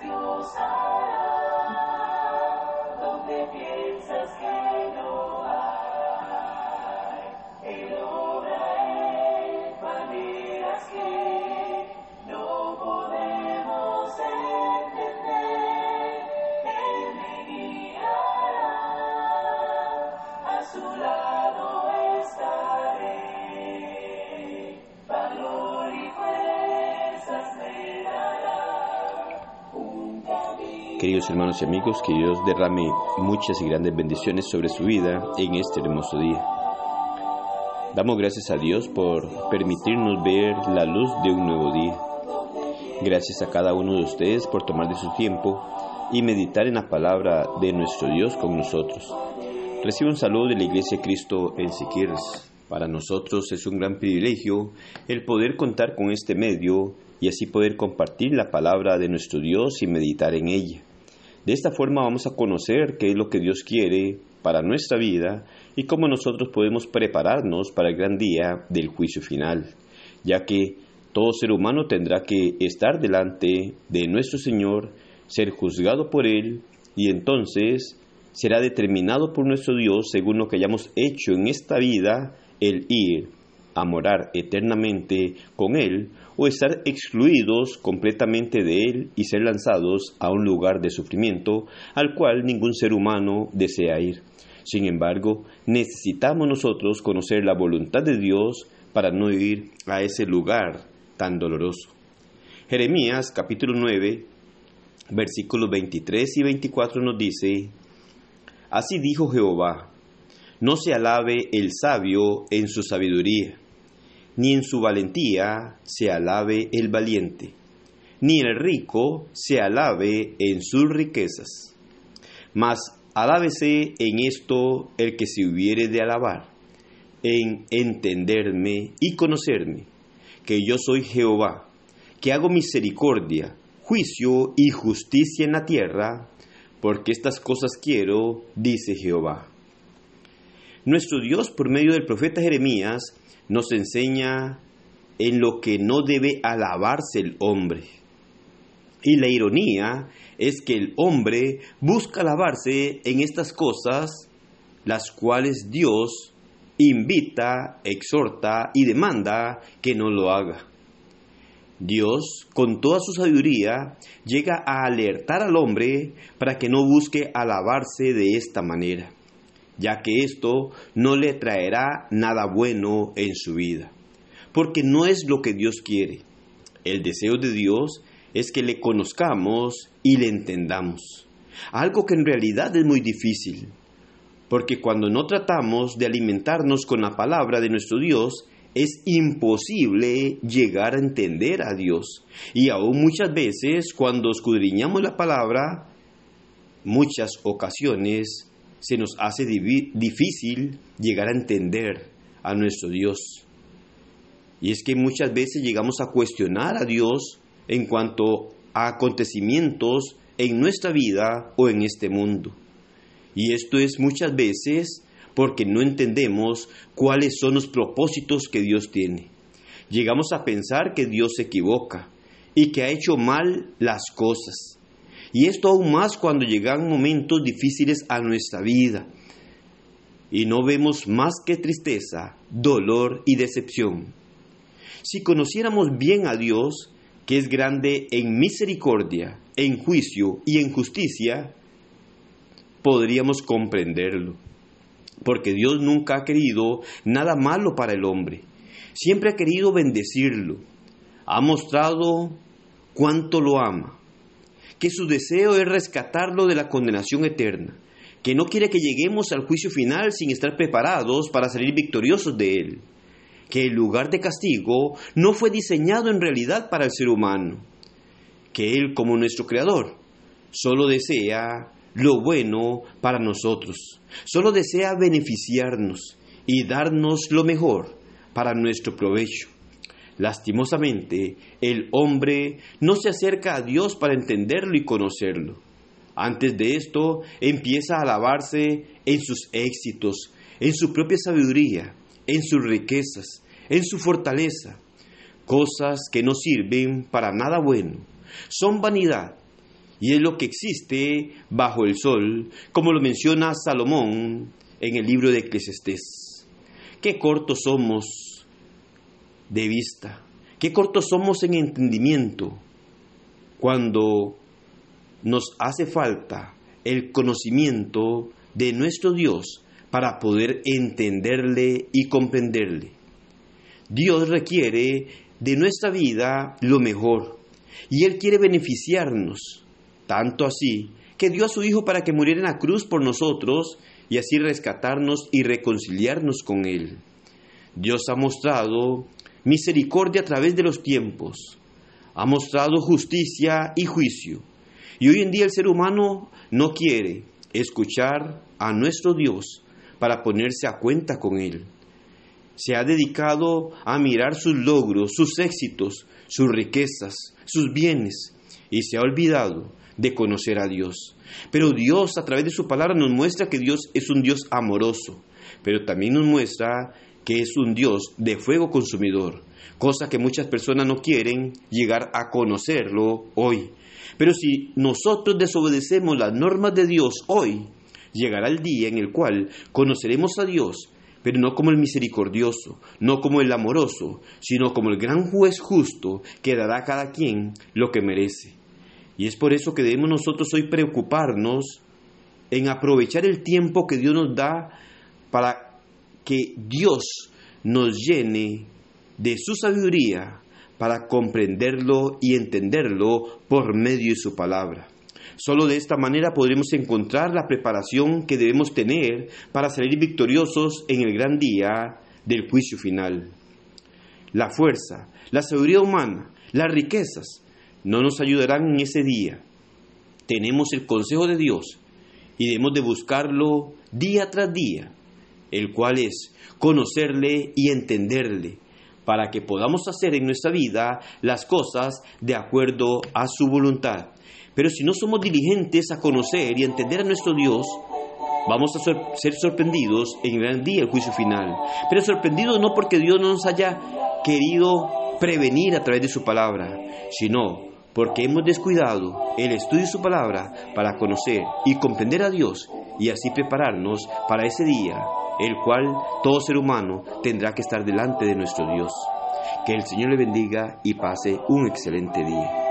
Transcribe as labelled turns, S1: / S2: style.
S1: Dios hará
S2: Queridos hermanos y amigos, que Dios derrame muchas y grandes bendiciones sobre su vida en este hermoso día. Damos gracias a Dios por permitirnos ver la luz de un nuevo día. Gracias a cada uno de ustedes por tomar de su tiempo y meditar en la palabra de nuestro Dios con nosotros. Recibe un saludo de la Iglesia Cristo en Siquirres. Para nosotros es un gran privilegio el poder contar con este medio y así poder compartir la palabra de nuestro Dios y meditar en ella. De esta forma vamos a conocer qué es lo que Dios quiere para nuestra vida y cómo nosotros podemos prepararnos para el gran día del juicio final, ya que todo ser humano tendrá que estar delante de nuestro Señor, ser juzgado por Él y entonces será determinado por nuestro Dios según lo que hayamos hecho en esta vida, el ir a morar eternamente con Él o estar excluidos completamente de Él y ser lanzados a un lugar de sufrimiento al cual ningún ser humano desea ir. Sin embargo, necesitamos nosotros conocer la voluntad de Dios para no ir a ese lugar tan doloroso. Jeremías capítulo 9, versículos 23 y 24 nos dice, Así dijo Jehová, no se alabe el sabio en su sabiduría, ni en su valentía se alabe el valiente, ni el rico se alabe en sus riquezas. Mas alábese en esto el que se hubiere de alabar, en entenderme y conocerme, que yo soy Jehová, que hago misericordia, juicio y justicia en la tierra, porque estas cosas quiero, dice Jehová. Nuestro Dios, por medio del profeta Jeremías, nos enseña en lo que no debe alabarse el hombre. Y la ironía es que el hombre busca alabarse en estas cosas, las cuales Dios invita, exhorta y demanda que no lo haga. Dios, con toda su sabiduría, llega a alertar al hombre para que no busque alabarse de esta manera, ya que esto no le traerá nada bueno en su vida, porque no es lo que Dios quiere. El deseo de Dios es que le conozcamos y le entendamos, algo que en realidad es muy difícil, porque cuando no tratamos de alimentarnos con la palabra de nuestro Dios, es imposible llegar a entender a Dios. Y aún muchas veces, cuando escudriñamos la palabra, muchas ocasiones se nos hace difícil llegar a entender a nuestro Dios. Y es que muchas veces llegamos a cuestionar a Dios en cuanto a acontecimientos en nuestra vida o en este mundo. Y esto es muchas veces porque no entendemos cuáles son los propósitos que Dios tiene. Llegamos a pensar que Dios se equivoca y que ha hecho mal las cosas. Y esto aún más cuando llegan momentos difíciles a nuestra vida. Y no vemos más que tristeza, dolor y decepción. Si conociéramos bien a Dios, que es grande en misericordia, en juicio y en justicia, podríamos comprenderlo porque Dios nunca ha querido nada malo para el hombre. Siempre ha querido bendecirlo. Ha mostrado cuánto lo ama. Que su deseo es rescatarlo de la condenación eterna. Que no quiere que lleguemos al juicio final sin estar preparados para salir victoriosos de él. Que el lugar de castigo no fue diseñado en realidad para el ser humano. Que él como nuestro creador solo desea lo bueno para nosotros. Solo desea beneficiarnos y darnos lo mejor para nuestro provecho. Lastimosamente, el hombre no se acerca a Dios para entenderlo y conocerlo. Antes de esto, empieza a alabarse en sus éxitos, en su propia sabiduría, en sus riquezas, en su fortaleza, cosas que no sirven para nada bueno. Son vanidad y es lo que existe bajo el sol, como lo menciona Salomón en el libro de Eclesiastés. Qué cortos somos de vista, qué cortos somos en entendimiento cuando nos hace falta el conocimiento de nuestro Dios para poder entenderle y comprenderle. Dios requiere de nuestra vida lo mejor y Él quiere beneficiarnos, tanto así que dio a su Hijo para que muriera en la cruz por nosotros y así rescatarnos y reconciliarnos con Él. Dios ha mostrado misericordia a través de los tiempos, ha mostrado justicia y juicio. Y hoy en día el ser humano no quiere escuchar a nuestro Dios para ponerse a cuenta con Él. Se ha dedicado a mirar sus logros, sus éxitos, sus riquezas, sus bienes, y se ha olvidado de conocer a Dios. Pero Dios a través de su palabra nos muestra que Dios es un Dios amoroso, pero también nos muestra que es un Dios de fuego consumidor, cosa que muchas personas no quieren llegar a conocerlo hoy. Pero si nosotros desobedecemos las normas de Dios hoy, llegará el día en el cual conoceremos a Dios, pero no como el misericordioso, no como el amoroso, sino como el gran juez justo que dará a cada quien lo que merece. Y es por eso que debemos nosotros hoy preocuparnos en aprovechar el tiempo que Dios nos da para que Dios nos llene de su sabiduría para comprenderlo y entenderlo por medio de su palabra. Solo de esta manera podremos encontrar la preparación que debemos tener para salir victoriosos en el gran día del juicio final. La fuerza, la sabiduría humana, las riquezas no nos ayudarán en ese día. Tenemos el consejo de Dios y debemos de buscarlo día tras día, el cual es conocerle y entenderle, para que podamos hacer en nuestra vida las cosas de acuerdo a su voluntad. Pero si no somos diligentes a conocer y entender a nuestro Dios, vamos a ser sorprendidos en el gran día, el juicio final. Pero sorprendidos no porque Dios no nos haya querido prevenir a través de su palabra, sino porque hemos descuidado el estudio de su palabra para conocer y comprender a Dios y así prepararnos para ese día, el cual todo ser humano tendrá que estar delante de nuestro Dios. Que el Señor le bendiga y pase un excelente día.